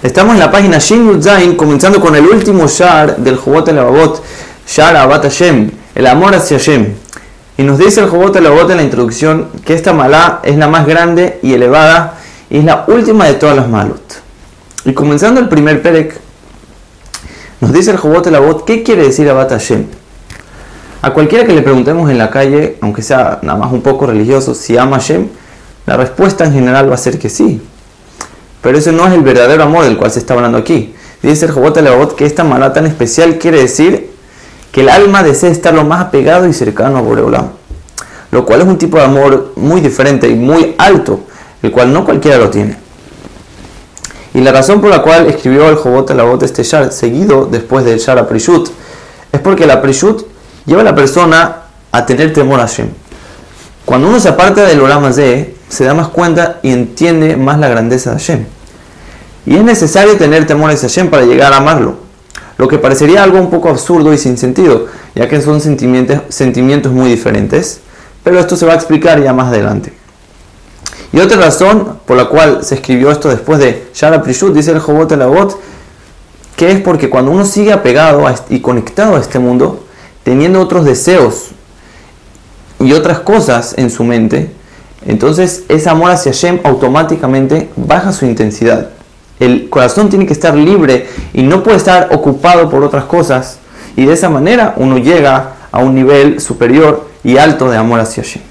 Estamos en la página Shin Zain, comenzando con el último shar del Jobot Elabot, Shar Abat Hashem, el amor hacia Hashem. Y nos dice el Jobot Elabot en la introducción que esta malá es la más grande y elevada y es la última de todas las malot. Y comenzando el primer perek, nos dice el Jobot Elabot, ¿qué quiere decir Abat Hashem? A cualquiera que le preguntemos en la calle, aunque sea nada más un poco religioso, si ama Hashem, la respuesta en general va a ser que sí. Pero ese no es el verdadero amor del cual se está hablando aquí. Dice el Jobot Elabot que esta malá tan especial quiere decir que el alma desea estar lo más apegado y cercano a Boreolam. Lo cual es un tipo de amor muy diferente y muy alto, el cual no cualquiera lo tiene. Y la razón por la cual escribió el Jobot Elabot este Shar, seguido después del Shar Aprishut, es porque la Aprishut lleva a la persona a tener temor a Hashem. Cuando uno se aparta del Olam de se da más cuenta y entiende más la grandeza de Hashem. Y es necesario tener temor a Hashem para llegar a amarlo. Lo que parecería algo un poco absurdo y sin sentido, ya que son sentimientos, muy diferentes, pero esto se va a explicar ya más adelante. Y otra razón por la cual se escribió esto después de Shara Prishut, dice el Jobot Elabot, que es porque cuando uno sigue apegado y conectado a este mundo, teniendo otros deseos y otras cosas en su mente, entonces ese amor hacia Hashem automáticamente baja su intensidad. El corazón tiene que estar libre y no puede estar ocupado por otras cosas. Y de esa manera uno llega a un nivel superior y alto de amor hacia Hashem.